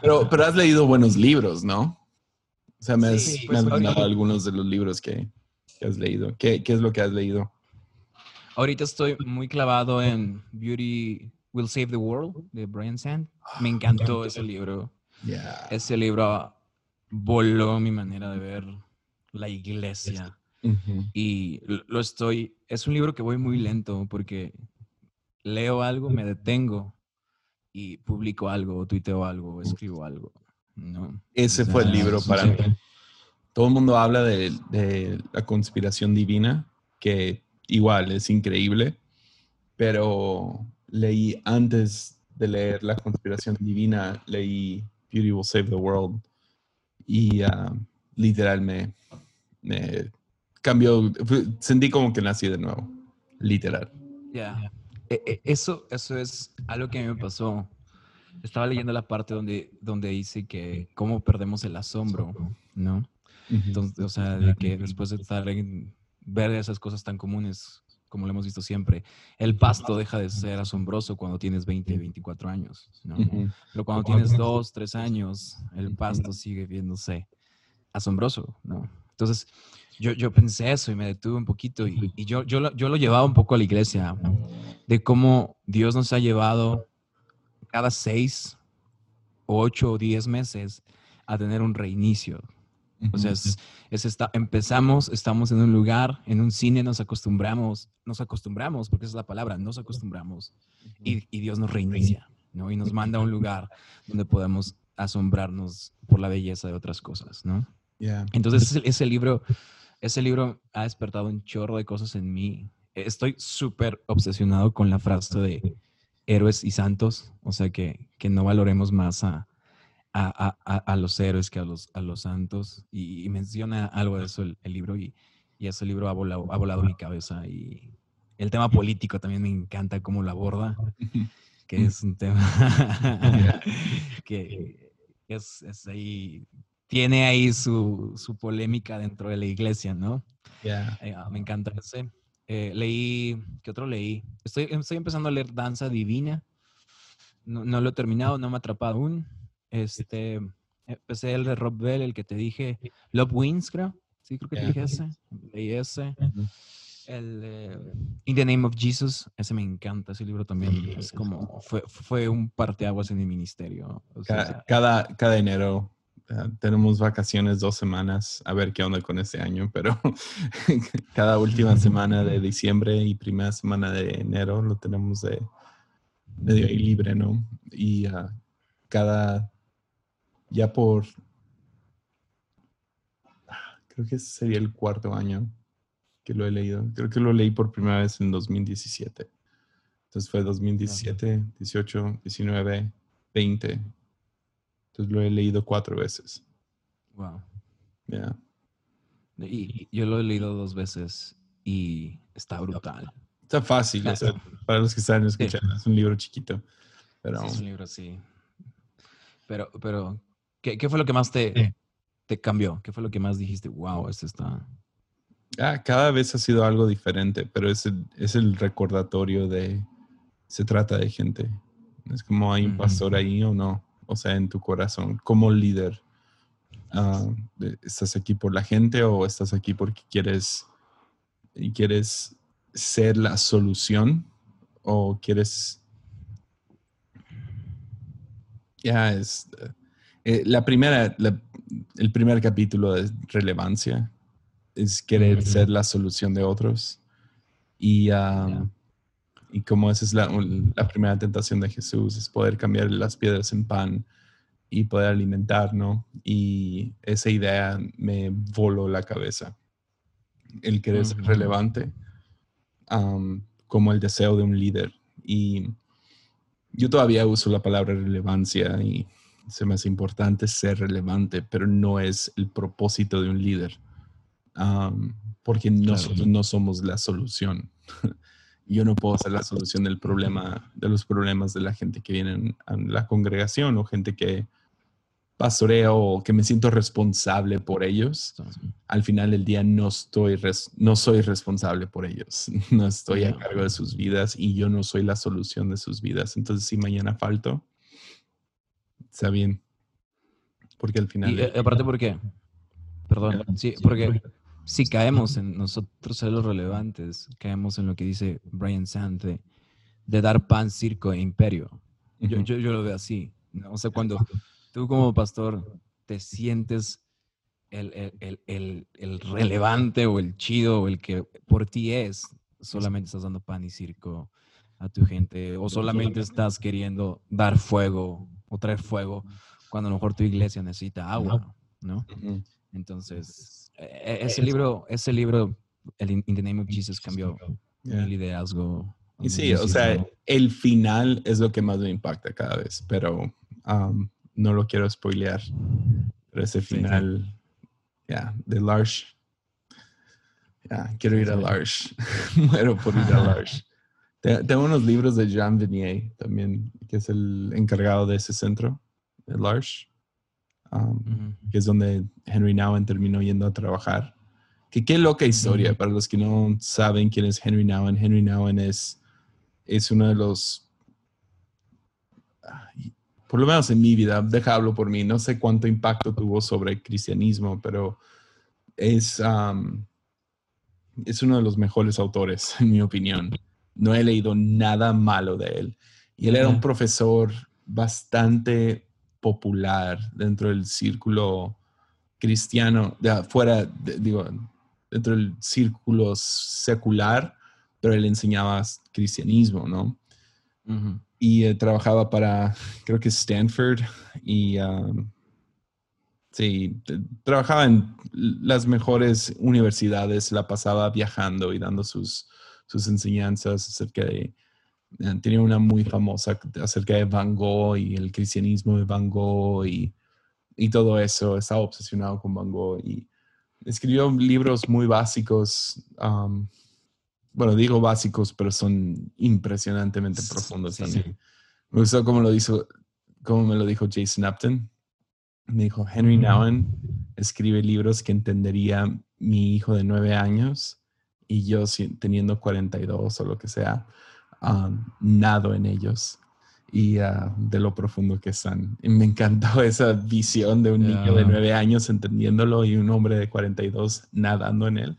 Pero, pero has leído buenos libros, ¿no? O sea, me has, Sí, me pues, has mandado algunos de los libros que, que has leído. ¿Qué, ¿Qué es lo que has leído? Ahorita estoy muy clavado en Beauty Will Save the World de Brian Sand. Me encantó ese libro. Ese libro voló mi manera de ver la iglesia. Y lo estoy, es un libro que voy muy lento porque leo algo, me detengo y publico algo, tuiteo algo, escribo algo. ¿no? Ese O fue el libro para mí. Todo el mundo habla de, de la conspiración divina, que igual es increíble, pero leí antes de leer la conspiración divina, leí Beauty Will Save the World y ah, literal me, me cambió, sentí como que nací de nuevo, literal. Ya. E- e- Eso, eso es algo que a mí me pasó. Estaba leyendo la parte donde, donde dice que cómo perdemos el asombro, ¿no? Entonces, o sea, de que después de estar en, ver esas cosas tan comunes, como lo hemos visto siempre, el pasto deja de ser asombroso cuando tienes 20, 24 años, ¿no? Pero cuando tienes 2, 3 años, el pasto sigue viéndose asombroso, ¿no? Entonces, yo, yo pensé eso y me detuve un poquito y, y yo, yo, lo, yo lo llevaba un poco a la iglesia, de cómo Dios nos ha llevado cada 6, 8 o 10 meses a tener un reinicio, o sea, es, es esta- empezamos, estamos en un lugar, en un cine, nos acostumbramos, nos acostumbramos, porque esa es la palabra, nos acostumbramos, y, y Dios nos reinicia, ¿no? Y nos manda a un lugar donde podemos asombrarnos por la belleza de otras cosas, ¿no? Yeah. Entonces, ese, ese libro, ese libro ha despertado un chorro de cosas en mí. Estoy súper obsesionado con la frase de héroes y santos, o sea, que, que no valoremos más a, a, a- a- los héroes que a los, a los santos. Y, y menciona algo de eso el, el libro y, y ese libro ha volado, ha volado mi cabeza. Y el tema político también me encanta cómo lo aborda, que es un tema que es, es ahí, tiene ahí su, su polémica dentro de la iglesia, ¿no? Yeah. Eh, me encanta ese. Eh, leí, ¿qué otro leí? Estoy, estoy empezando a leer Danza Divina. No, no lo he terminado, no me ha atrapado aún. Este, empecé el de Rob Bell, el que te dije, Love Wins, creo. Sí, creo que te Ya. dije ese. Leí ese. Ujú. El de In the Name of Jesus, ese me encanta, ese libro también. Es como, fue, fue un parteaguas en mi ministerio. O sea, Cada, cada enero ah, tenemos vacaciones dos semanas, a ver qué onda con este año, pero cada última semana de diciembre y primera semana de enero lo tenemos de medio ahí libre, ¿no? Y ah, cada, ya por, ah, creo que sería el cuarto año que lo he leído. Creo que lo leí por primera vez en 2017. Entonces fue 2017, 18, 19, 20. Entonces lo he leído cuatro veces. wow. Ya. Y yo lo he leído dos veces y está brutal. Está fácil, o sea, para los que están escuchando, es un libro chiquito. Pero Sí, es un libro así. Pero, pero, ¿qué, qué fue lo que más te, te cambió? ¿Qué fue lo que más dijiste? Wow, esto está. ah, cada vez ha sido algo diferente, pero es el, es el recordatorio de se trata de gente. Es como hay un pastor ahí o no. O sea, en tu corazón, como líder. de- ¿Estás aquí por la gente o estás aquí porque quieres, quieres ser la solución o quieres... Ya es... eh, eh, la primera, la- el primer capítulo de relevancia es querer ser la solución de otros. Y, ah, y como esa es la, la primera tentación de Jesús, es poder cambiar las piedras en pan y poder alimentar, ¿no? Y esa idea me voló la cabeza. El querer ser Ujú. relevante am, como el deseo de un líder. Y yo todavía uso la palabra relevancia y se me hace importante ser relevante, pero no es el propósito de un líder. Am, porque nosotros no somos la solución. Yo no puedo ser la solución del problema, de los problemas de la gente que viene a la congregación o gente que pastoreo o que me siento responsable por ellos. Al final del día no estoy, res- no soy responsable por ellos. No estoy a cargo de sus vidas y yo no soy la solución de sus vidas. Entonces, si mañana falto, está bien. Porque al final... Y eh, aparte, ¿por qué? Perdón, sí, porque si caemos en nosotros ser los relevantes, caemos en lo que dice Brian Sand de, de dar pan, circo e imperio. Yo, Ujú. yo, yo lo veo así. ¿no? O sea, cuando tú como pastor te sientes el, el, el, el, el relevante o el chido o el que por ti es, solamente estás dando pan y circo a tu gente o solamente estás queriendo dar fuego o traer fuego cuando a lo mejor tu iglesia necesita agua, ¿no? Entonces, e- ese libro, ese libro, el In the Name of Jesus, cambió Yeah. mi liderazgo. Y sí, o sea, el final es lo que más me impacta cada vez, pero um, no lo quiero spoilear. Pero ese Sí, sí. final, ya, de Larsh. Ya, quiero ir a. Larsh. Muero por ir a Larsh. Te- Tengo unos libros de Jean Venier también, que es el encargado de ese centro, de Larsh, um, que es donde Henry Nouwen terminó yendo a trabajar. Que qué loca historia, para los que no saben quién es Henry Nouwen. Henry Nouwen es, es uno de los, por lo menos en mi vida, deja hablo por mí, no sé cuánto impacto tuvo sobre el cristianismo, pero es, um, es uno de los mejores autores, en mi opinión. No he leído nada malo de él. Y él era un profesor bastante popular dentro del círculo cristiano, de afuera, de- digo, dentro del círculo secular, pero él enseñaba cristianismo, ¿no? Y eh, trabajaba para, creo que Stanford, y um, sí, trabajaba en las mejores universidades, la pasaba viajando y dando sus, sus enseñanzas acerca de, tenía una muy famosa acerca de Van Gogh y el cristianismo de Van Gogh y, y todo eso, estaba obsesionado con Van Gogh y escribió libros muy básicos, um, bueno, digo básicos, pero son impresionantemente profundos sí, también. sí. Me gustó cómo lo dijo, cómo me lo dijo Jason Upton. Me dijo, Henry. Nouwen escribe libros que entendería mi hijo de nueve años y yo teniendo 42 o lo que sea, um, nado en ellos y ah, de lo profundo que están. Y me encantó esa visión de un niño de nueve años entendiéndolo y un hombre de 42 nadando en él.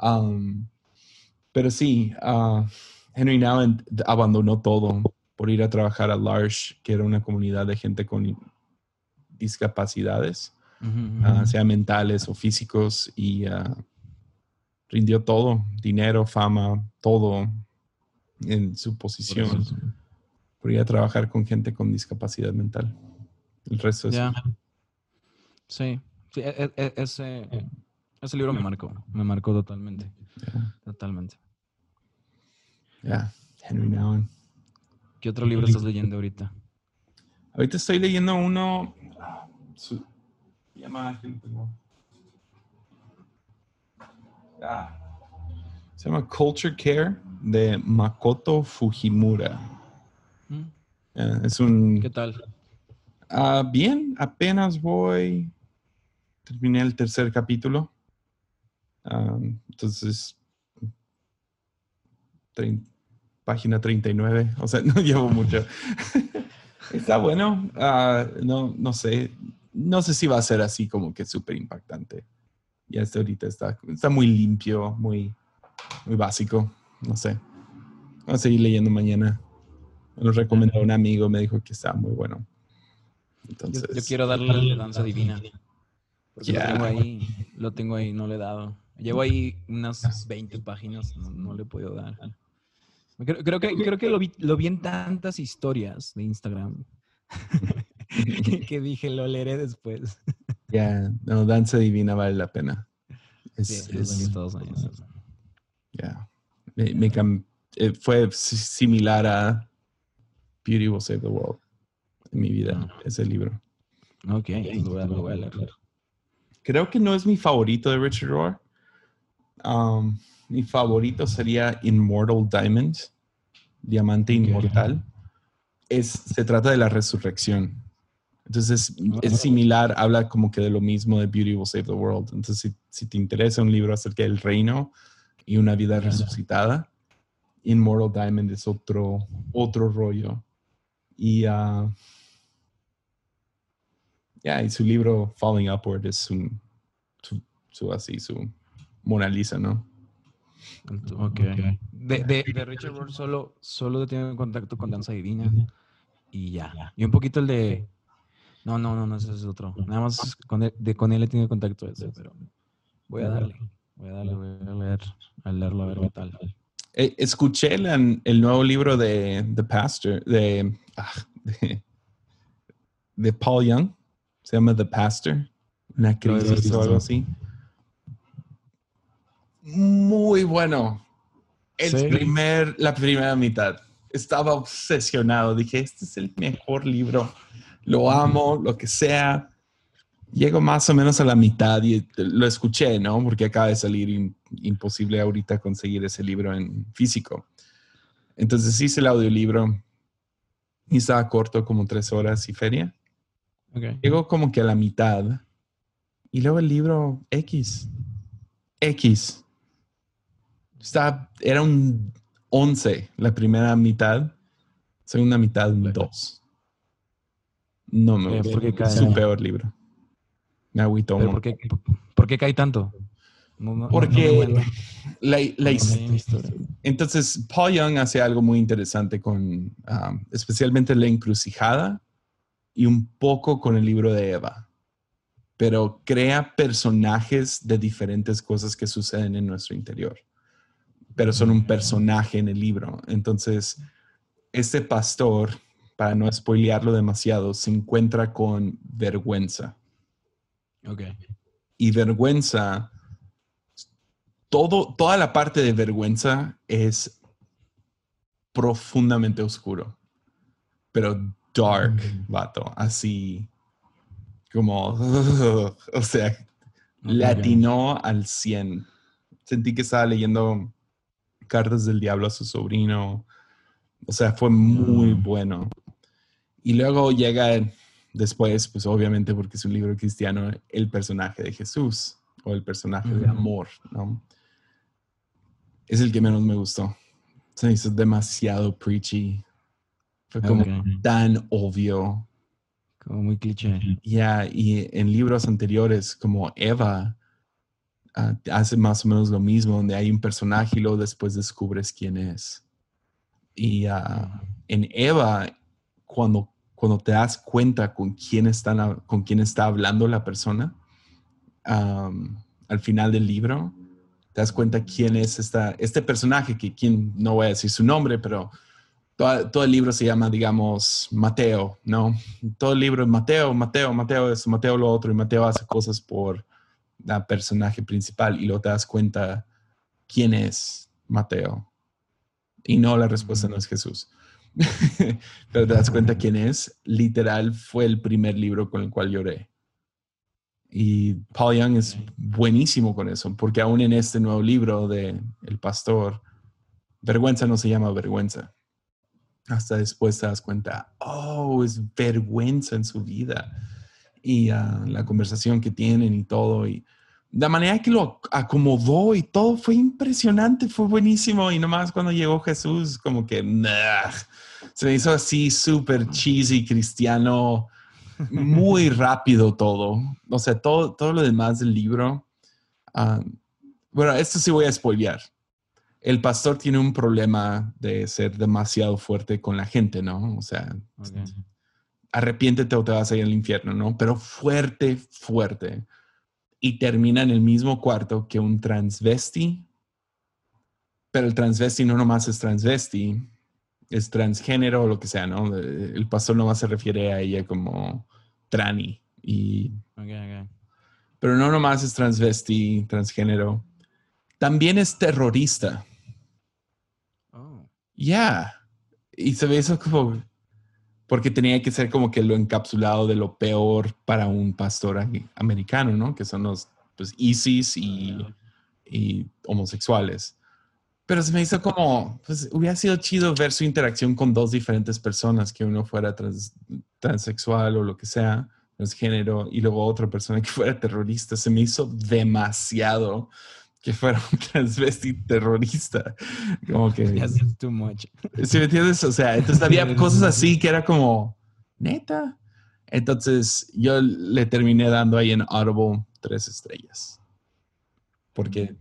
Um, pero sí, ah, Henry Nouwen abandonó todo por ir a trabajar a Large, que era una comunidad de gente con discapacidades, ujú. sea mentales o físicos, y ah, rindió todo, dinero, fama, todo en su posición, por ir a trabajar con gente con discapacidad mental. El resto es... Sí, sí, e- e- e- ese, ese libro me marcó, me marcó totalmente, totalmente. ya, Henry Nouwen. ¿Qué otro libro estás leyendo ahorita? Ahorita estoy leyendo uno. su- llama. Ah, se llama Culture Care de Makoto Fujimura. ¿Mm? Eh, es un. ¿Qué tal? Ah, bien, apenas voy. Terminé el tercer capítulo. Ah, entonces. página 39. O sea, no llevo mucho. Está bueno. ah, no, no sé. No sé si va a ser así como que súper impactante. Ya hasta ahorita está, está muy limpio, muy, muy básico. No sé. Voy a seguir leyendo mañana. Me lo recomendó un amigo, me dijo que está muy bueno. Entonces, yo quiero darle danza divina. Porque lo tengo ahí, lo tengo ahí, no le he dado. Llevo ahí unas 20 páginas, no, no le he podido dar. Creo, creo que, creo que lo, vi, lo vi en tantas historias de Instagram que, que dije, lo leeré después. ya, no, Danza Divina vale la pena. Es, Sí, es- todos años. ya. Me- me cam- eh, fue si- similar a Beauty Will Save the World en mi vida, Ah. ese libro. Ok, lo voy a, lo voy a leer. Creo que no es mi favorito de Richard Rohr. Um, mi favorito sería Immortal Diamond, Diamante. Inmortal. Es, se trata de la resurrección. Entonces Ah. es similar, habla como que de lo mismo de Beauty Will Save the World. Entonces si, si te interesa un libro acerca del reino y una vida resucitada, Immortal Diamond es otro, otro rollo. Y ah, Ya, y su libro Falling Upward es un, su, su así, su Mona Lisa, ¿no? Ok. De, de, de Richard Rohr solo, solo tiene contacto con Danza Divina y ya. Y un poquito el de... No, no, no, no, ese es otro. Nada más con él, de, con él he tenido contacto ese, pero voy a darle. Voy a darle, voy a leer, a leerlo a ver qué tal. Eh, escuché el, el, nuevo libro de The Pastor, de, ah, de, de, Paul Young, se llama The Pastor, una crisis o algo así. Muy bueno. El ¿Sí? primer, la primera mitad. Estaba obsesionado. Dije, este es el mejor libro. Lo amo, lo que sea. Llego más o menos a la mitad y lo escuché, ¿no? Porque acaba de salir in, imposible ahorita conseguir ese libro en físico. Entonces hice el audiolibro y estaba corto como tres horas y feria. Okay. Llego como que a la mitad y luego el libro X. X. Está, era un 11 la primera mitad, segunda mitad un 2. No me gusta. Es su peor libro. Me agüito. ¿Por qué, ¿Por qué cae tanto? No, no, Porque no la, la entonces Paul Young hace algo muy interesante con um, especialmente la encrucijada y un poco con el libro de Eva, pero crea personajes de diferentes cosas que suceden en nuestro interior, pero son un personaje en el libro. Entonces, este pastor, para no spoilearlo demasiado, se encuentra con vergüenza Okay. Y vergüenza, todo, toda la parte de vergüenza es profundamente oscuro, pero dark, mm. vato, así como, o sea, okay. latinó al 100. Sentí que estaba leyendo cartas del diablo a su sobrino. O sea, fue muy mm. bueno. Y luego llega después, pues obviamente porque es un libro cristiano, el personaje de Jesús o el personaje de amor, ¿no? Es el que menos me gustó. Se hizo demasiado preachy. Fue como okay. tan obvio. Como muy cliché. Ya, yeah, y en libros anteriores, como Eva, uh, hace más o menos lo mismo, donde hay un personaje y luego después descubres quién es. Y uh, en Eva, cuando cuando te das cuenta con quién, están, con quién está hablando la persona, um, al final del libro, te das cuenta quién es esta, este personaje, que quien, no voy a decir su nombre, pero todo, todo, el libro se llama, digamos, Mateo, ¿no? Todo el libro es Mateo, Mateo, Mateo es Mateo lo otro, y Mateo hace cosas por la personaje principal, y luego te das cuenta quién es Mateo. Y no, la respuesta no es Jesús. pero te das cuenta quién es. Literal fue el primer libro con el cual lloré. Y Paul Young es buenísimo con eso, porque aún en este nuevo libro de El Pastor, vergüenza no se llama vergüenza. Hasta después te das cuenta, oh, es vergüenza en su vida. Y uh, la conversación que tienen y todo. Y la manera que lo acomodó y todo fue impresionante, fue buenísimo. Y nomás cuando llegó Jesús, como que, nah, se me hizo así súper cheesy, cristiano, muy rápido todo. O sea, todo, todo lo demás del libro. Um, bueno, esto sí voy a spoilear. El pastor tiene un problema de ser demasiado fuerte con la gente, ¿no? O sea, okay. arrepiéntete o te vas a ir al infierno, ¿no? Pero fuerte, fuerte. Y termina en el mismo cuarto que un transvesti. Pero el transvesti no nomás es transvesti, es transgénero o lo que sea, ¿no? El pastor nomás se refiere a ella como trani. Y, okay, okay. Pero no nomás es transvesti, transgénero. También es terrorista. Oh. Ya. Yeah. Y se ve eso como... Porque tenía que ser como que lo encapsulado de lo peor para un pastor americano, ¿no? Que son los pues, ISIS y, y homosexuales. Pero se me hizo como, pues hubiera sido chido ver su interacción con dos diferentes personas, que uno fuera trans, transexual o lo que sea, transgénero, y luego otra persona que fuera terrorista. Se me hizo demasiado que fuera un transvesti terrorista. Como que... Yes, too much. ¿Sí me entiendes? O sea, entonces había cosas así que era como, neta. Entonces yo le terminé dando ahí en Audible tres estrellas. Porque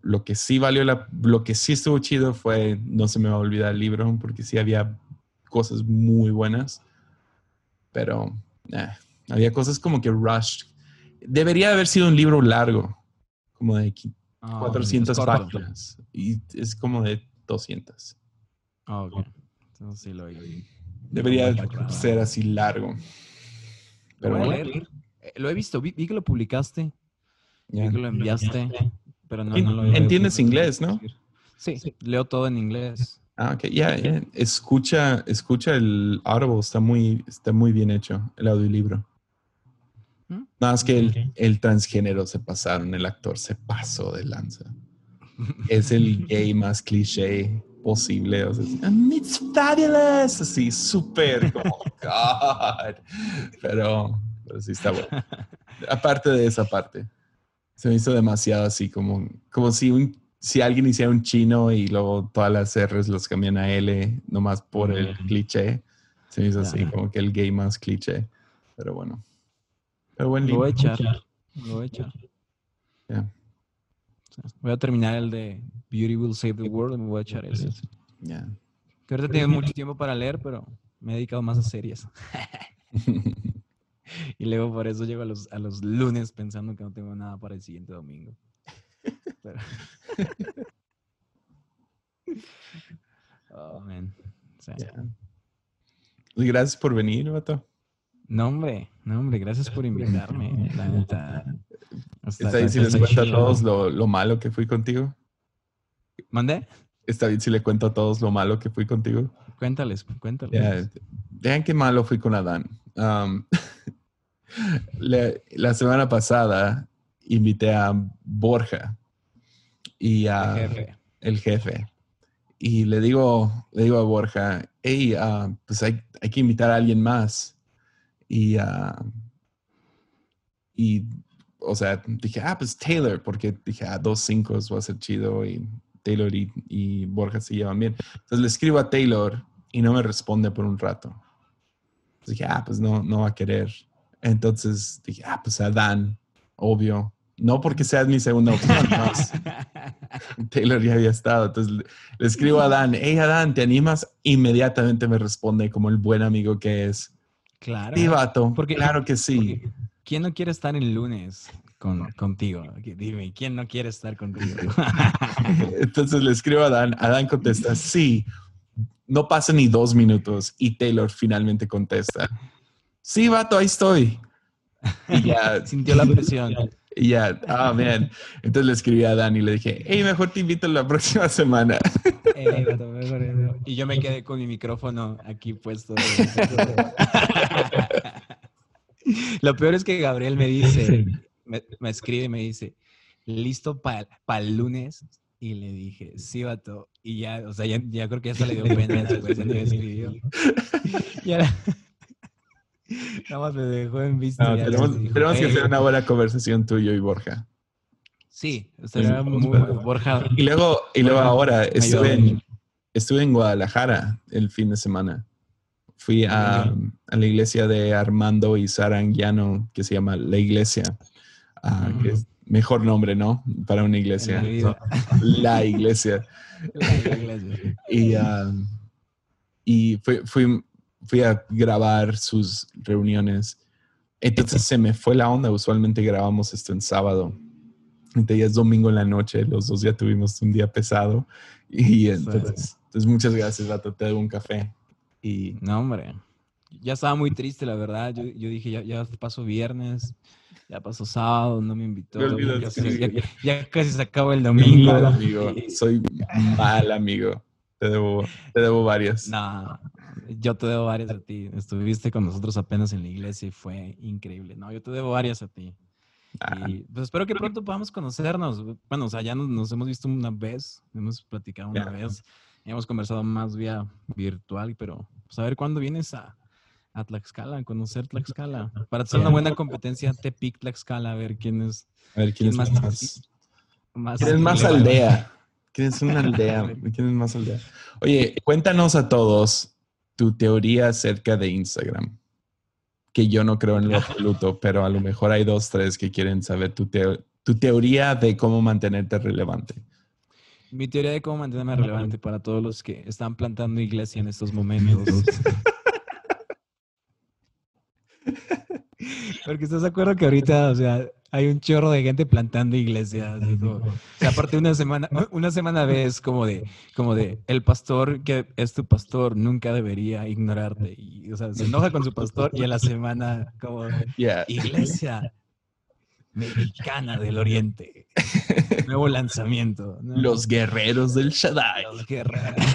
lo que sí valió la, lo que sí estuvo chido fue, no se me va a olvidar el libro, porque sí había cosas muy buenas. Pero eh, había cosas como que rushed. Debería haber sido un libro largo, como de aquí, Ah, 400 es corto. páginas. Y es como de 200. Ah, ok. Entonces sí lo oí. Debería ser así largo. Lo Pero bueno, leer. Eh, Lo he visto, vi, vi que lo publicaste, vi que lo enviaste, pero no, no lo he entiendes inglés, ¿no? Sí, leo todo en inglés. Ah, ok, ya, ya. Escucha, escucha el Audible, está muy, está muy bien hecho, el audiolibro. Nada más que el, el transgénero se pasaron, el actor se pasó de lanza. Es el gay más cliché posible. O sea, es, "Um, it's fabulous. Así, súper como, God. Pero, pero sí está bueno. Aparte de esa parte, se me hizo demasiado así como, como si, un, si alguien hiciera un chino y luego todas las R's los cambian a L, nomás por el cliché. Se me hizo así como que el gay más cliché. Pero bueno. Lo voy a echar. Lo voy a echar. Voy a terminar el de Beauty Will Save the World y me voy a echar ese. Ya. Que ahorita tengo mucho tiempo para leer, pero me he dedicado más a series. Y luego por eso llego a los, a los lunes pensando que no tengo nada para el siguiente domingo. Pero- Oh, man. O sea, gracias por venir, vato. No, hombre, no, hombre, gracias por invitarme. La neta. Hasta- Está bien si les cuento a todos lo, lo malo que fui contigo. ¿Mandé? Está bien si le cuento a todos lo malo que fui contigo. Cuéntales, cuéntales. Ya, Vean qué malo fui con Adán. Um, la, la semana pasada invité a Borja y a El jefe. el jefe. Y le digo, le digo a Borja, hey, ah, pues hay, hay que invitar a alguien más. Y, ah, y, o sea, dije, ah, pues Taylor, porque dije, ah, dos cinco va a ser chido y Taylor y, y Borja se llevan bien. Entonces le escribo a Taylor y no me responde por un rato. Entonces dije, ah, pues no, no va a querer. Entonces dije, ah, pues a Dan, obvio. No porque seas mi segunda opción, no, Taylor ya había estado. Entonces le, le escribo a Dan, hey Adán, ¿te animas? Inmediatamente me responde como el buen amigo que es. Claro. Sí, vato. Porque- claro que sí. Porque, ¿Quién no quiere estar el lunes con, contigo? Dime, ¿quién no quiere estar contigo? Entonces le escribo a Dan. Adán contesta, sí. No pasa ni dos minutos y Taylor finalmente contesta, sí, vato, ahí estoy. Y ya, Sintió la presión. y ya, ah, man. Entonces le escribí a Dan y le dije, hey, mejor te invito la próxima semana. Mejor y yo me quedé con mi micrófono aquí puesto. Lo peor es que Gabriel me dice, me, me escribe y me dice, ¿listo para el lunes? Y le dije, sí, vato. Y ya, o sea, ya, ya creo que ya se le dio pena después me escribió. Y ahora- Nada más me dejó en visto. No, tenemos dijo, tenemos que "Hey". hacer una buena conversación tú, yo y Borja. Sí, estaría muy bueno. Borja. Y luego, y luego ahora estuve en, estuve en Guadalajara el fin de semana. Fui a, a la iglesia de Armando y Sara Anguiano, que se llama La Iglesia. Ah, que es mejor nombre, ¿no? Para una iglesia. La. La iglesia. La iglesia. Y, ah, y fui, fui, fui a grabar sus reuniones. Entonces se me fue la onda. Usualmente grabamos esto en sábado. Entonces ya es domingo en la noche. Los dos ya tuvimos un día pesado. Y entonces, entonces muchas gracias, Vato. Te debo un café. Y No, hombre. Ya estaba muy triste, la verdad. Yo, yo dije, ya, ya pasó viernes, ya pasó sábado, no me invitó. Me ya, casi se acaba el soy domingo. mal amigo. Soy mal amigo. Te debo, te debo varias. No, yo te debo varias a ti. Estuviste con nosotros apenas en la iglesia y fue increíble. No, yo te debo varias a ti. Ah, Y pues espero que pronto podamos conocernos. Bueno, o sea, ya nos, nos hemos visto una vez, hemos platicado una vez, hemos conversado más vía virtual, pero pues a ver cuándo vienes a, a Tlaxcala, a conocer Tlaxcala. Para hacer una buena competencia, te pick Tlaxcala, a ver quién es a ver, ¿quién es ¿Quién más? más? más. ¿Quién es más aldea? ¿Quién es una aldea? ¿Quién es más aldea? Oye, cuéntanos a todos tu teoría acerca de Instagram. que yo no creo en lo absoluto, pero a lo mejor hay dos, tres que quieren saber tu, tu teoría de cómo mantenerte relevante. Mi teoría de cómo mantenerme relevante para todos los que están plantando iglesia en estos momentos. Porque estás de acuerdo que ahorita, o sea, hay un chorro de gente plantando iglesias. o sea, aparte una semana, una semana ves como de, como de, el pastor que es tu pastor nunca debería ignorarte. Y, o sea, se enoja con su pastor y en la semana como, iglesia mexicana del oriente. Nuevo lanzamiento. Los guerreros del Shaddai. Los guerreros.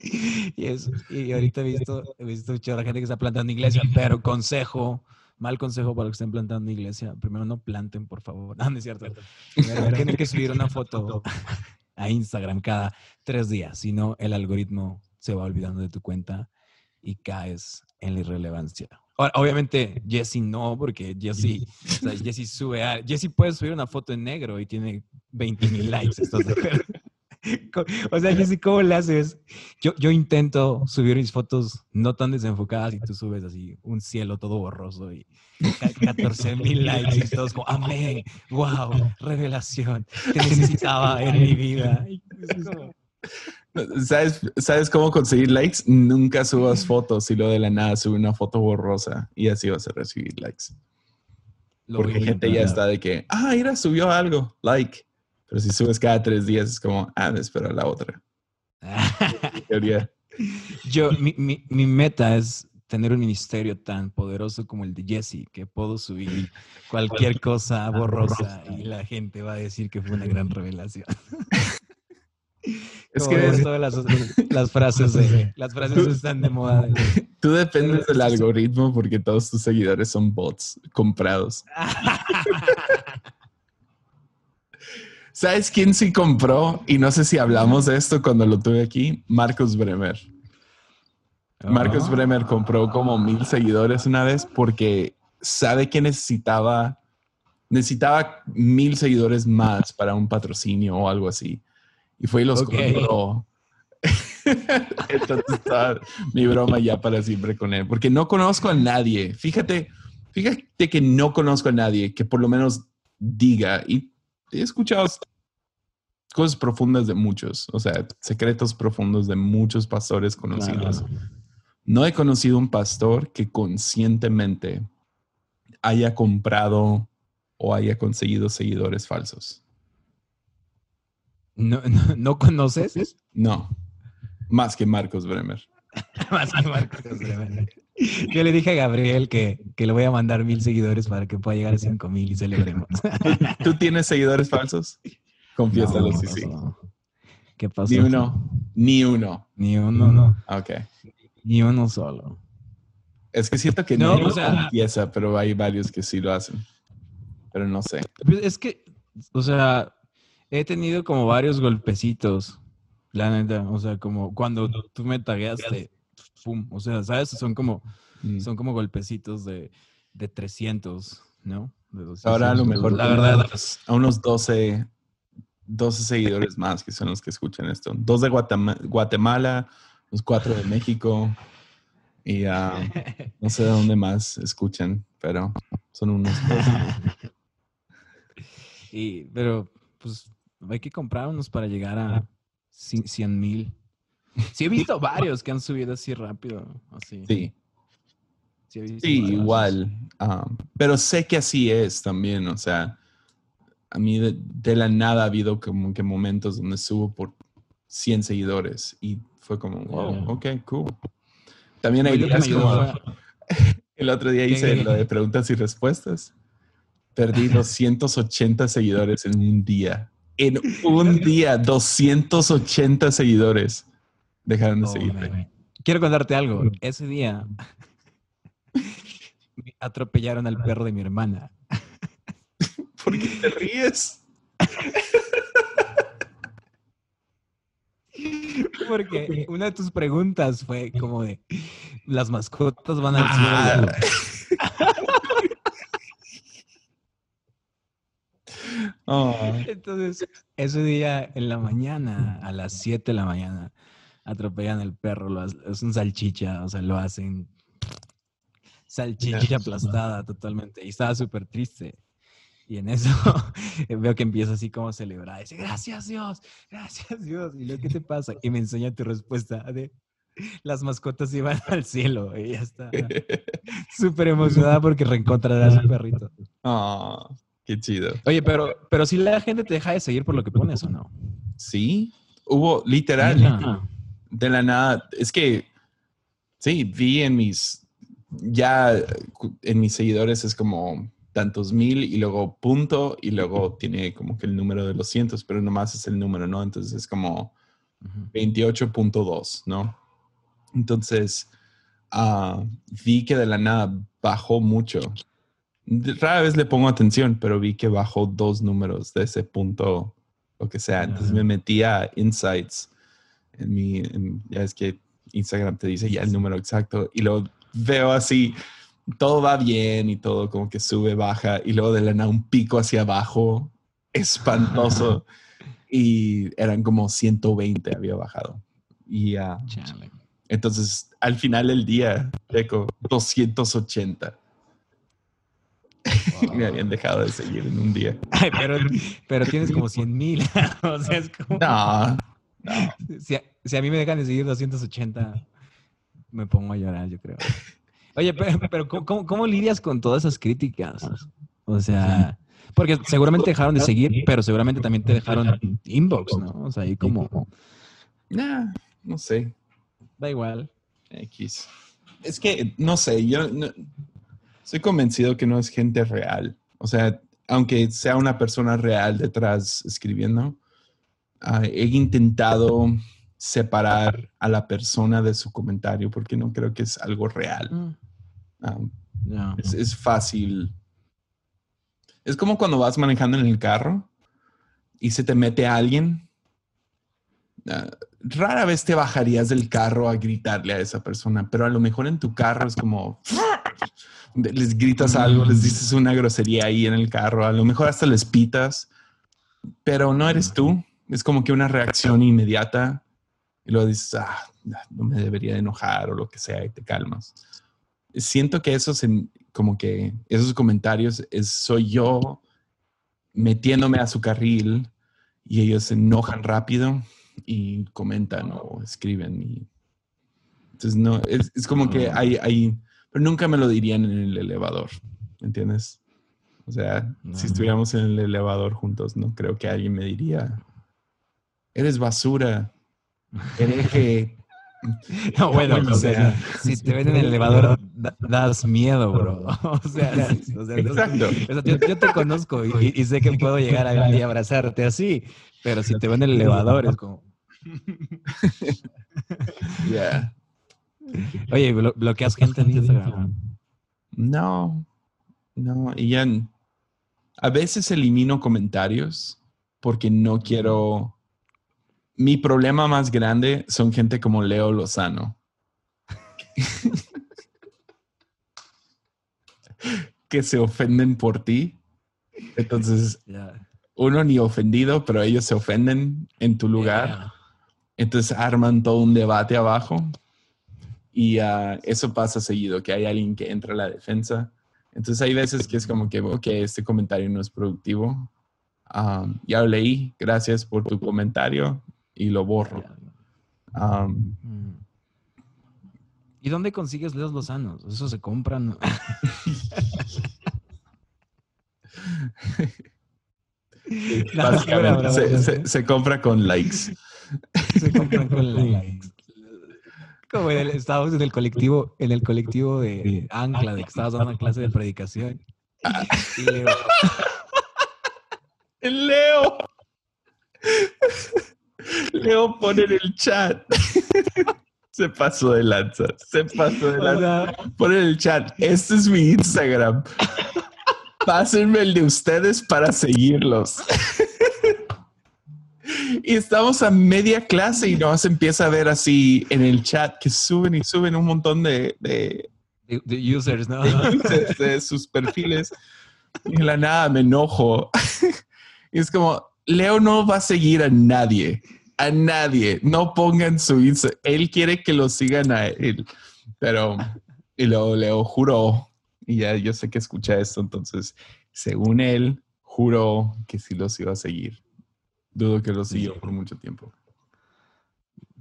y, eso, y ahorita he visto, he visto mucha gente que está plantando iglesia, pero consejo, mal consejo para los que estén plantando iglesia, primero no planten, por favor. No, no es cierto. Primero tienen que subir una foto a Instagram cada tres días, si no el algoritmo se va olvidando de tu cuenta y caes en la irrelevancia. Obviamente Jesse no, porque Jesse, o sube a, Jesse puede subir una foto en negro y tiene 20 mil likes. O sea, Jessy, ¿cómo le haces? Yo, yo intento subir mis fotos no tan desenfocadas y tú subes así un cielo todo borroso y 14 mil likes y todos como, amén, wow, revelación, te necesitaba en mi vida. ¿Sabes, ¿Sabes cómo conseguir likes? Nunca subas fotos y lo de la nada sube una foto borrosa y así vas a recibir likes. Porque gente ya está de que, ah, mira, subió algo, like. Pero si subes cada tres días es como, ah, me espero la otra. Yo, mi, mi, mi, meta es tener un ministerio tan poderoso como el de Jesse, que puedo subir cualquier cosa borrosa y la gente va a decir que fue una gran revelación. Es que todas las, las, frases las frases están de moda. Tú dependes del algoritmo porque todos tus seguidores son bots comprados. ¿Sabes quién sí compró? Y no sé si hablamos de esto cuando lo tuve aquí. Marcos Bremer. Marcos ah. Bremer compró como mil seguidores una vez porque sabe que necesitaba, necesitaba mil seguidores más para un patrocinio o algo así. Y fue y los compró. Entonces está mi broma ya para siempre con él. Porque no conozco a nadie. Fíjate, fíjate que no conozco a nadie que por lo menos diga, y he escuchado cosas profundas de muchos, o sea, secretos profundos de muchos pastores conocidos. No he conocido un pastor que conscientemente haya comprado o haya conseguido seguidores falsos. ¿No, no, conoces? No, más que Marcos Bremer. más que Marcos Bremer. Yo le dije a Gabriel que, que, le voy a mandar mil seguidores para que pueda llegar a cinco mil y celebremos. ¿Tú tienes seguidores falsos? Confiésalo, sí, sí. ¿Qué pasó? Ni uno. Ni uno. Ni uno, no. Ok. Ni uno solo. Es que siento que no, o sea, confiesa, pero hay varios que sí lo hacen. Pero no sé. Pues es que, o sea, he tenido como varios golpecitos. La neta, o sea, como cuando tú me tagueaste, pum, o sea, ¿sabes? Son como, mm. son como golpecitos de, de 300, ¿no? Ahora a lo mejor, la verdad, a unos 12, 12 seguidores más que son los que escuchan esto. Dos de Guatemala, los cuatro de México y no sé de dónde más escuchan, pero son unos. y, pero, pues, hay que comprar unos para llegar a 100 mil. Sí, he visto varios que han subido así rápido. Así. Sí. Sí, igual. pero sé que así es también, o sea a mí de, la nada ha habido como que momentos donde subo por 100 seguidores y fue como, wow, ok, cool. También hay días como... El otro día hice lo de preguntas y respuestas. Perdí 280 seguidores en un día. En un día, 280 seguidores dejaron de oh, seguirme. Quiero contarte algo. Ese día atropellaron al perro de mi hermana. ¿Por qué te ríes? Porque una de tus preguntas fue como de, las mascotas van al cielo. Oh. Entonces, ese día en la mañana, a las 7 de la mañana, atropellan al perro, es un salchicha, o sea, lo hacen salchicha aplastada totalmente. Y estaba súper triste. Y en eso veo que empieza así como a celebrar. Dice, gracias Dios, gracias Dios. Y luego, ¿qué te pasa? Y me enseña tu respuesta de, las mascotas iban al cielo. Y ya está. Súper emocionada porque reencontrará a su perrito. Ah, qué chido. Oye, pero, pero si la gente te deja de seguir por lo que pones o no. Sí, hubo literal. De la nada. Es que sí, vi en mis ya en mis seguidores es como tantos mil y luego punto y luego tiene como que el número de los cientos, pero nomás es el número, ¿no? Entonces es como Ujú. 28.2, ¿no? Entonces, ah, vi que de la nada bajó mucho. Rara vez le pongo atención, pero vi que bajó dos números de ese punto, lo que sea. Entonces me metí a Insights en mi, en- ya es que Instagram te dice ya el número exacto y luego veo así, todo va bien y todo como que sube, baja y luego de la nada un pico hacia abajo, espantoso. y eran como 120 había bajado. Y Chale. entonces al final del día, Checo, 280. Me habían dejado de seguir en un día. Ay, pero, pero tienes como 100 mil. o sea, es como... No, Si a, si a mí me dejan de seguir 280, me pongo a llorar, yo creo. Oye, pero, pero ¿cómo, cómo- lidias con todas esas críticas? O sea, porque seguramente dejaron de seguir, pero seguramente también te dejaron inbox, ¿no? O sea, ahí como, nah, no sé. da igual. X. Es que, no sé, yo no- estoy convencido que no es gente real. O sea, aunque sea una persona real detrás escribiendo, ah, he intentado separar a la persona de su comentario porque no creo que es algo real. Mm, no. es, es fácil. Es como cuando vas manejando en el carro y se te mete alguien. Ah, rara vez te bajarías del carro a gritarle a esa persona, pero a lo mejor en tu carro es como les gritas algo, les dices una grosería ahí en el carro, a lo mejor hasta les pitas, pero no eres tú. Es como que una reacción inmediata y luego dices, ah, no me debería de enojar o lo que sea y te calmas siento que esos como que esos comentarios es, soy yo metiéndome a su carril y ellos se enojan rápido y comentan o escriben y entonces no es, es como que hay hay pero nunca me lo dirían en el elevador ¿entiendes? O sea, No. si estuviéramos en el elevador juntos, no creo que alguien me diría eres basura, hereje. No, bueno, bueno, o sea, sea, si te ven en el elevador, da- das miedo, bro. O sea, sí, o sea, Exacto. o sea, yo, yo te conozco y, y sé que puedo llegar a y abrazarte así, pero si te ven en el elevador es como, Yeah. oye, blo- bloqueas gente en Instagram. No, no, y ya n- a veces elimino comentarios porque no quiero. Mi problema más grande son gente como Leo Lozano. que se ofenden por ti. Entonces, Ya. uno ni ofendido, pero ellos se ofenden en tu lugar. Entonces arman todo un debate abajo y ah, eso pasa seguido, que hay alguien que entra a la defensa. Entonces hay veces que es como que, ok, este comentario no es productivo. Um, ya lo leí, gracias por tu comentario y lo borro. Um, Mm. ¿Y dónde consigues Leos Lozanos? Eso se compran. No, básicamente no, se, no, se- se compra con likes. Se compran con likes. Como en el, estábamos en el colectivo, en el colectivo de Ancla, de que estabas dando una clase de predicación. Y Leo, El Leo. Leo pone en el chat. Se pasó de lanza. Se pasó de lanza. Pon en el chat, este es mi Instagram. Pásenme el de ustedes para seguirlos. y estamos a media clase y nos empieza a ver así en el chat que suben y suben un montón de, de, de, de users, ¿no? de- de sus perfiles. Y de la nada me enojo. y es como, Leo no va a seguir a nadie. A nadie. No pongan su Instagram. Él quiere que lo sigan a él. Pero Y luego Leo juró, y ya yo sé que escucha esto, entonces, según él, juró que sí los iba a seguir. Dudo que los siguió por mucho tiempo.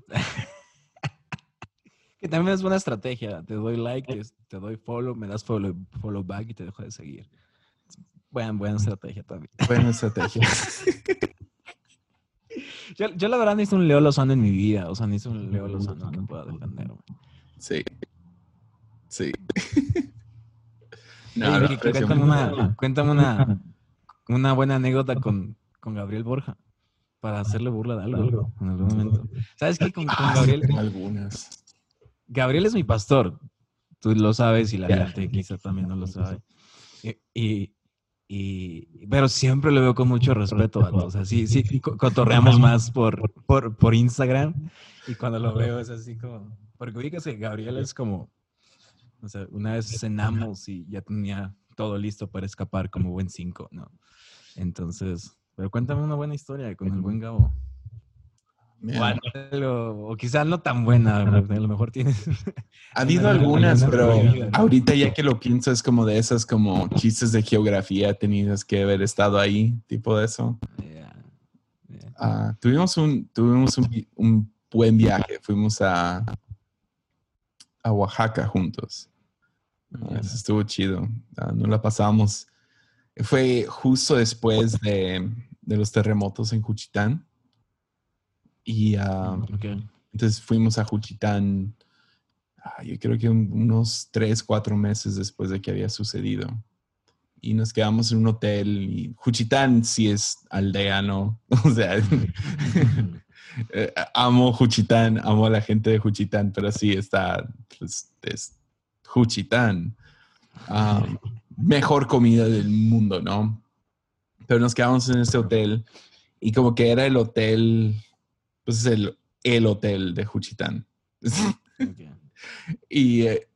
que también es buena estrategia. Te doy like, te doy follow, me das follow, follow back y te dejo de seguir. Buena, buena estrategia también. Buena estrategia. yo, la verdad necesito un Leo Lozano en mi vida. O sea, necesito un Leo Lozano que pueda defenderme. Sí. Sí. cuéntame, una, una, buena anécdota con, con Gabriel Borja para hacerle burla de algo en algún momento. ¿Sabes qué? Con, ah, Gabriel. Algunas. Gabriel es mi pastor. Tú lo sabes y la gente quizá también no lo sabe. Y, y, pero siempre lo veo con mucho respeto, O sea, sí, sí, cotorreamos más por, por, por Instagram. Y cuando lo veo es así como. Porque fíjate, Gabriel es como. O sea, una vez cenamos y ya tenía todo listo para escapar como buen cinco, ¿no? Entonces, pero cuéntame una buena historia con el buen Gabo. O quizás no tan buena, a lo mejor tienes. Ha habido algunas, pero ahorita ya que lo pienso es como de esas como chistes de geografía, tenías que haber estado ahí, tipo de eso. Ah, tuvimos un, tuvimos un, buen viaje, fuimos a, a Oaxaca juntos. Ah, eso estuvo chido. Ah, no la pasamos. Fue justo después de, de los terremotos en Juchitán. Y ah, mm, entonces fuimos a Juchitán, ah, yo creo que unos tres, cuatro meses después de que había sucedido. Y nos quedamos en un hotel y Juchitán sí es aldea, ¿no? O sea, eh, amo Juchitán, amo a la gente de Juchitán, pero sí está, pues, es Juchitán. Ah, mejor comida del mundo, ¿no? pero nos quedamos en este hotel y como que era el hotel, pues es el, el hotel de Juchitán. y eh,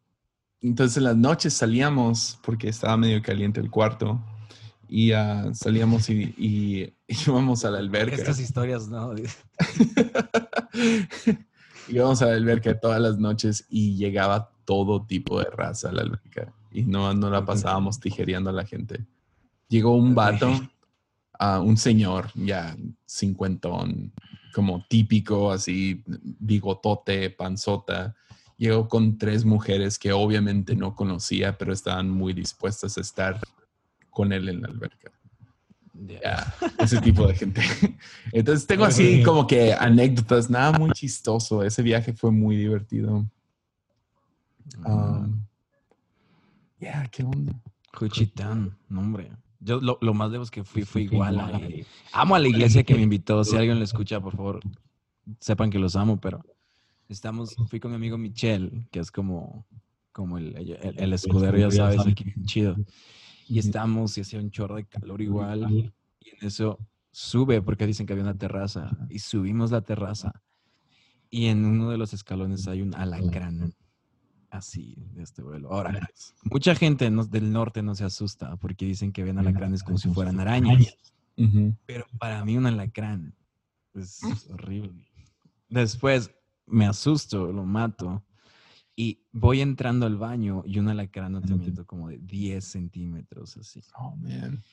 entonces en las noches salíamos, porque estaba medio caliente el cuarto, y salíamos y, íbamos a la alberca. Estas historias, ¿no? íbamos a la alberca todas las noches y llegaba todo tipo de raza a la alberca y no, no la pasábamos tijereando a la gente. Llegó un vato a un señor ya cincuentón, como típico, así, bigotote, panzota. Llegó con tres mujeres que obviamente no conocía, pero estaban muy dispuestas a estar con él en la alberca. ese tipo de gente. Entonces tengo así como que anécdotas, nada muy chistoso. Ese viaje fue muy divertido. Um, ya, qué onda. Juchitán, nombre. Yo lo, lo, más lejos que fui fue igual. amo a la iglesia que me invitó. Si alguien lo escucha, por favor, sepan que los amo, pero estamos, fui con mi amigo Michelle, que es como, como el, el, escudero, ya sabes, aquí chido. Y estamos y hacía un chorro de calor igual. Y en eso sube, porque dicen que había una terraza. Y subimos la terraza. Y en uno de los escalones hay un alacrán así de este vuelo. Ahora, mucha gente del norte no se asusta porque dicen que ven alacranes como si fueran arañas. Pero para mí un alacrán es horrible. Después me asusto, lo mato y voy entrando al baño y un alacrán, no te miento, como de 10 centímetros así. Oh, man.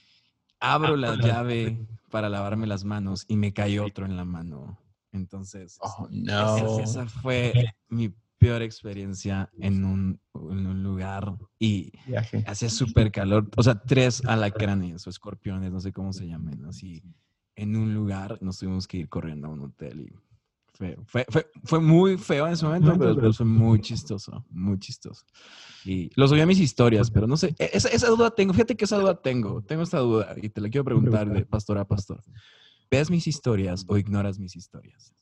Abro la llave para lavarme las manos y me cae otro en la mano. Entonces, oh, no. esa fue mi peor experiencia en un, en un lugar y hacía súper calor. O sea, tres alacranes o escorpiones, no sé cómo se llaman, así en un lugar. Nos tuvimos que ir corriendo a un hotel y fue, fue, fue, muy feo en ese momento, pero fue muy chistoso, muy chistoso. Y lo subí a mis historias, pero no sé, e, esa, esa duda tengo, fíjate que esa duda tengo, tengo esta duda y te la quiero preguntar de pastor a pastor. ¿Ves mis historias o ignoras mis historias?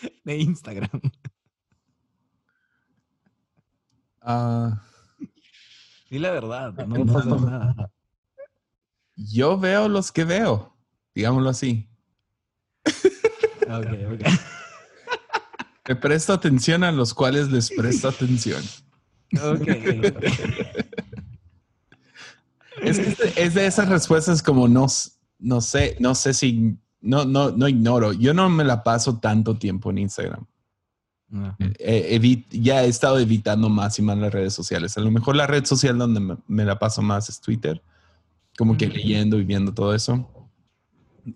de Instagram? Ah. y la verdad, no pasa nada. Yo veo los que veo, digámoslo así. Ok, ok. Me presto atención a los cuales les presto atención. Ok. Es, que es de esas respuestas como no, no sé, no sé si no, no, no ignoro. Yo no me la paso tanto tiempo en Instagram. Ajá. eh, ya he estado evitando más y más las redes sociales. A lo mejor la red social donde me, me la paso más es Twitter, como que leyendo y viendo todo eso.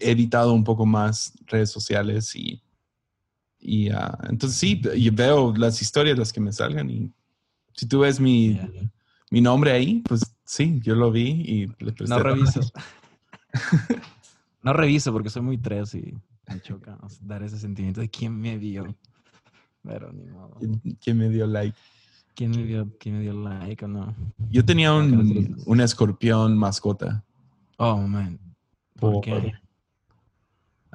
He evitado un poco más redes sociales y, y ah, entonces sí, y veo las historias, las que me salgan y si tú ves mi, Ya. mi nombre ahí, pues sí, yo lo vi y le presté No reviso. no reviso porque soy muy tres y me choca o sea, dar ese sentimiento de quién me vio. Pero ni modo. ¿Quién, quién me dio like? ¿Quién me vio, quién me dio like o no? Yo tenía un, un escorpión mascota. Oh, man. ¿Por Por- qué?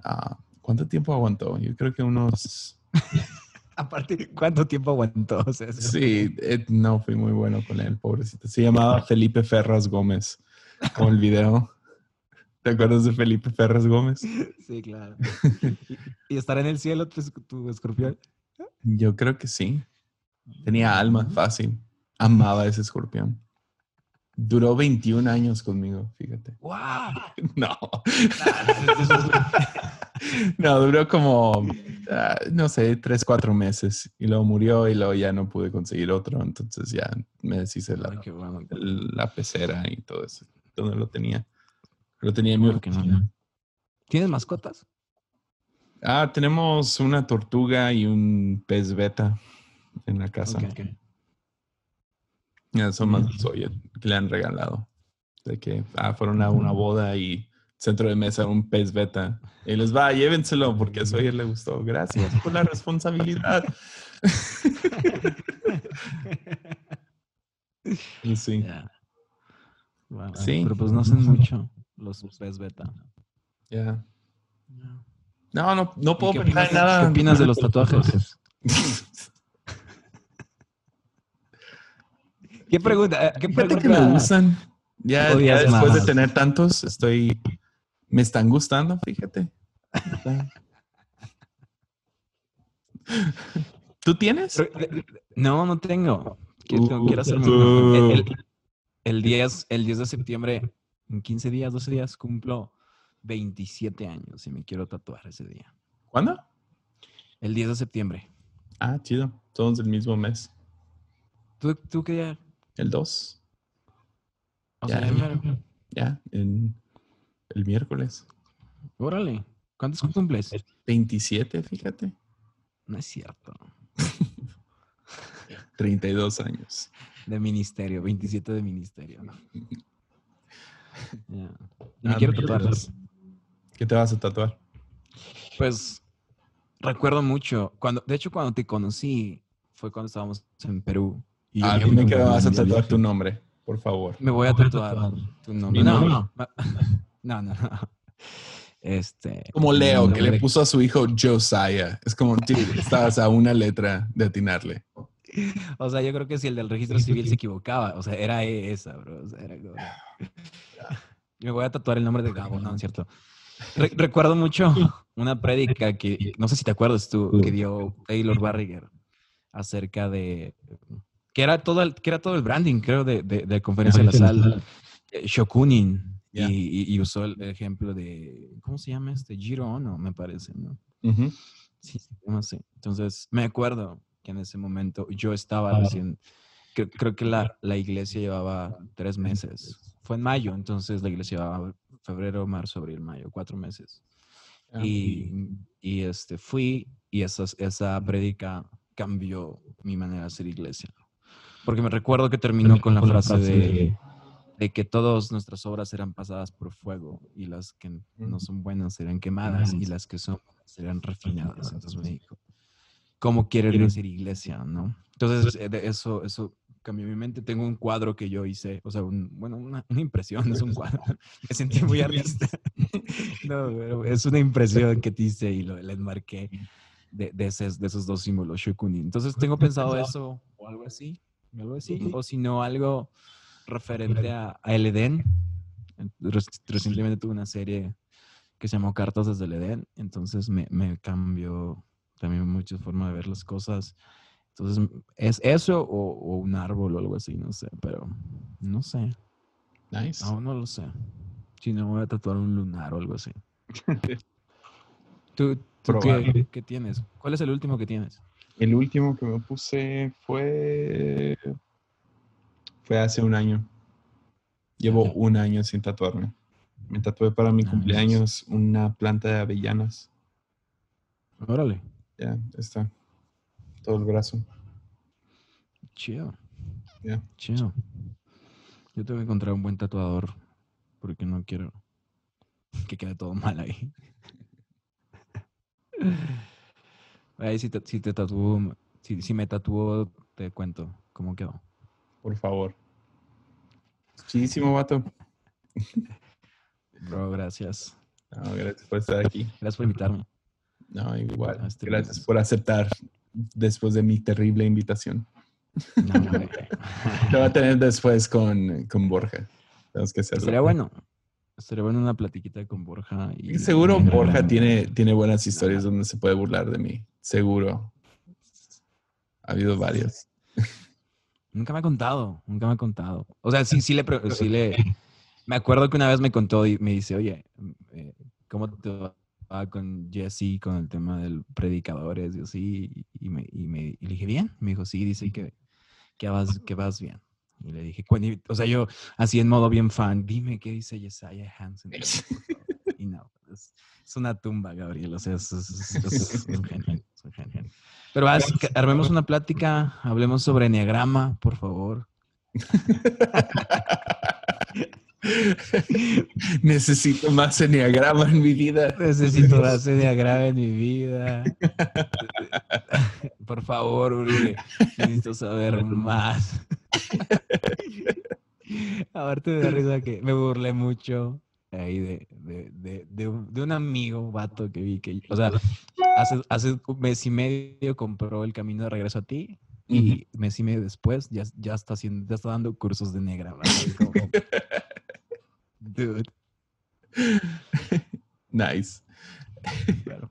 Ah, ¿Cuánto tiempo aguantó? Yo creo que unos... Aparte, ¿cuánto tiempo aguantó? O sea, eso- Sí, eh, no fui muy bueno con él, pobrecito. Se llamaba Felipe Ferras Gómez, como el video. ¿Te acuerdas de Felipe Ferras Gómez? Sí, claro. ¿Y, y estará en el cielo tu, tu escorpión? Yo creo que sí. Tenía alma fácil. Amaba ese escorpión. Duró 21 años conmigo, fíjate. ¡Wow! No, no, duró como, ah, no sé, 3, 4 meses. Y luego murió y luego ya no pude conseguir otro. Entonces ya me deshice la, bueno. la pecera y todo eso. ¿Dónde lo tenía? Lo tenía en mi no. ¿Tienes mascotas? Ah, tenemos una tortuga y un pez beta en la casa. Ok, ok. Ya, son más de Sawyer que le han regalado. De que ah, fueron a una boda y centro de mesa un pez beta. Y les va, llévenselo porque a Sawyer le gustó. Gracias por la responsabilidad. Sí. Wow. Sí. Pero pues no hacen mucho los pez beta. ya. No, no, no puedo ¿Y qué pensar opinas, en nada. ¿Qué opinas de los tatuajes? ¿Qué pregunta? eh, ¿Qué pregunta? que me gustan. Ya, ya después de tener tantos, estoy. Me están gustando, fíjate. ¿Tú tienes? No, no tengo. Quiero, Uh, quiero hacerme uh. El, el- el 10, el 10 de septiembre, en 15 días, 12 días, cumplo 27 años y me quiero tatuar ese día. ¿Cuándo? El 10 de septiembre. Ah, chido. Todos del mismo mes. ¿Tú, tú qué día? El 2. O Ya, sea, ya mero. Ya, en el miércoles. Órale. ¿Cuántos cumples? 27, fíjate. No es cierto. 32 años. De ministerio, 27 de ministerio. ¿no? Ya. Y me Ah, quiero tatuar. ¿Qué te vas a tatuar? Pues recuerdo mucho. Cuando, de hecho, cuando te conocí fue cuando estábamos en Perú. Y Ah, me dime fui que con me vas a tatuar tu nombre, por favor. Me voy a tatuar tu nombre. No, nombre. no, no, no, no. Este. Como Leo, que le puso a su hijo Josiah. Es como, estabas a una letra de atinarle. O sea, yo creo que si el del registro civil se equivocaba, o sea, era esa, bro. O sea, era como- Me voy a tatuar el nombre de Gabo, no, es cierto. Re- recuerdo mucho una prédica que, no sé si te acuerdas tú, que dio Taylor Barriger acerca de que era todo el, que era todo el branding, creo, de, de, de Conferencia de la Sal, eh, Shokunin, Ya. y, y- usó el ejemplo de, ¿cómo se llama este? Giro Ono, me parece, ¿no? Ujú. Sí, se llama así. Entonces, me acuerdo que en ese momento yo estaba recién, creo, creo que la, la iglesia llevaba tres meses. Fue en mayo, entonces la iglesia llevaba febrero, marzo, abril, mayo, cuatro meses. Ah. Y, y, este, fui y esas, esa prédica cambió mi manera de hacer iglesia. Porque me recuerdo que terminó con la frase de, de que todas nuestras obras serán pasadas por fuego y las que no son buenas serán quemadas y las que son serán refinadas. Entonces me dijo, ¿cómo quieren hacer iglesia? ¿no? Entonces eh, eso, eso cambió mi mente. Tengo un cuadro que yo hice, o sea, un- bueno, una, una impresión, es un cuadro. Me sentí muy artista. no, pero es una impresión que te hice y lo, le enmarqué de, de, esos, de esos dos símbolos, Shokunin. Entonces tengo pensado eso o algo así, algo así, o si no, algo referente a, a el Edén. Rec- Recientemente tuve una serie que se llamó Cartas desde el Edén, entonces me, me cambió también mucho forma de ver las cosas. Entonces, ¿es eso o, o un árbol o algo así? No sé, pero no sé, Nice. aún no lo sé. Si no, voy a tatuar un lunar o algo así. ¿Tú, tú qué, qué tienes? ¿Cuál es el último que tienes? El último que me puse fue. Fue hace un año. Llevo Ok. un año sin tatuarme. Me tatué para mi Nice. cumpleaños una planta de avellanas. Órale. Ya, está. Todo el brazo. Chido. Ya. Chido. Yo tengo que encontrar un buen tatuador porque no quiero que quede todo mal ahí. Ahí si te, si te tatúo, si, si me tatúo, te cuento cómo quedó. Por favor. Muchísimo, vato. Bro, gracias. No, gracias por estar aquí. Gracias por invitarme. No, igual. Ah, Gracias por aceptar después de mi terrible invitación. No, hombre. Lo va a tener después con, con Borja. Tenemos que hacerlo. Estaría bueno. Estaría bueno una platiquita con Borja. Y seguro Borja tiene, tiene buenas historias donde se puede burlar de mí. Seguro. Ha habido varias. Nunca me ha contado, nunca me ha contado. O sea, sí, sí le, sí le... Me acuerdo que una vez me contó y me dice, oye, eh, ¿cómo te va con Jesse con el tema del predicadores y así? Y, me, y, me, y le dije, bien. Me dijo, sí, dice que, que, vas, que vas bien. Y le dije, "Cu- y- o sea, yo así en modo bien fan, dime qué dice Jesiah Hansen. de mí, por favor". Y no, es, es una tumba, Gabriel. O sea, es, es- es- un genio, un genio. Pero que armemos una plática, hablemos sobre enneagrama, por favor. Necesito más enneagrama en mi vida. Necesito más enneagrama en mi vida. Por favor, Uribe, necesito saber más. Aparte me da risa que me burlé mucho ahí de, de, de, de un, de un amigo, vato, que vi que, o sea, hace, hace un mes y medio compró el camino de regreso a ti y mes y medio después ya, ya está haciendo, ya está dando cursos de negra. Dude, Nice. claro.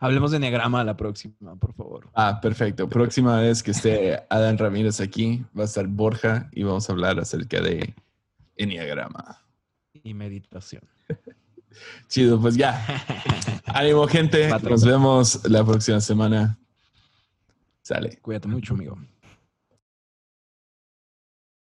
Hablemos de negrama la próxima, por favor. Ah, perfecto. Próxima vez que esté Adán Ramírez aquí, va a estar Borja y vamos a hablar acerca de enneagrama. Y meditación. Chido, pues ya. Ánimo, gente. Nos vemos la próxima semana. Sale. Cuídate mucho, amigo.